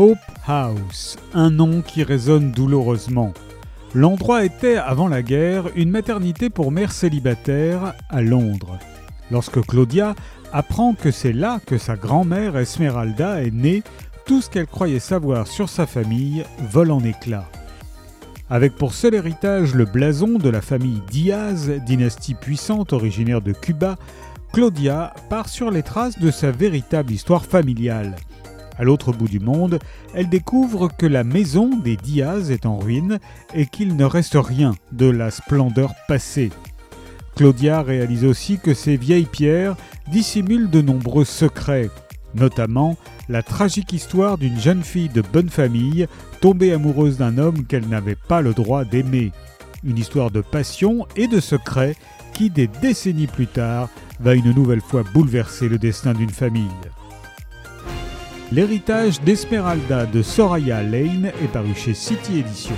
Hope House, un nom qui résonne douloureusement. L'endroit était, avant la guerre, une maternité pour mères célibataires à Londres. Lorsque Claudia apprend que c'est là que sa grand-mère Esmeralda est née, tout ce qu'elle croyait savoir sur sa famille vole en éclats. Avec pour seul héritage le blason de la famille Diaz, dynastie puissante originaire de Cuba, Claudia part sur les traces de sa véritable histoire familiale. À l'autre bout du monde, elle découvre que la maison des Diaz est en ruine et qu'il ne reste rien de la splendeur passée. Claudia réalise aussi que ces vieilles pierres dissimulent de nombreux secrets, notamment la tragique histoire d'une jeune fille de bonne famille tombée amoureuse d'un homme qu'elle n'avait pas le droit d'aimer. Une histoire de passion et de secrets qui, des décennies plus tard, va une nouvelle fois bouleverser le destin d'une famille. L'héritage d'Esmeralda de Soraya Lane est paru chez City Edition.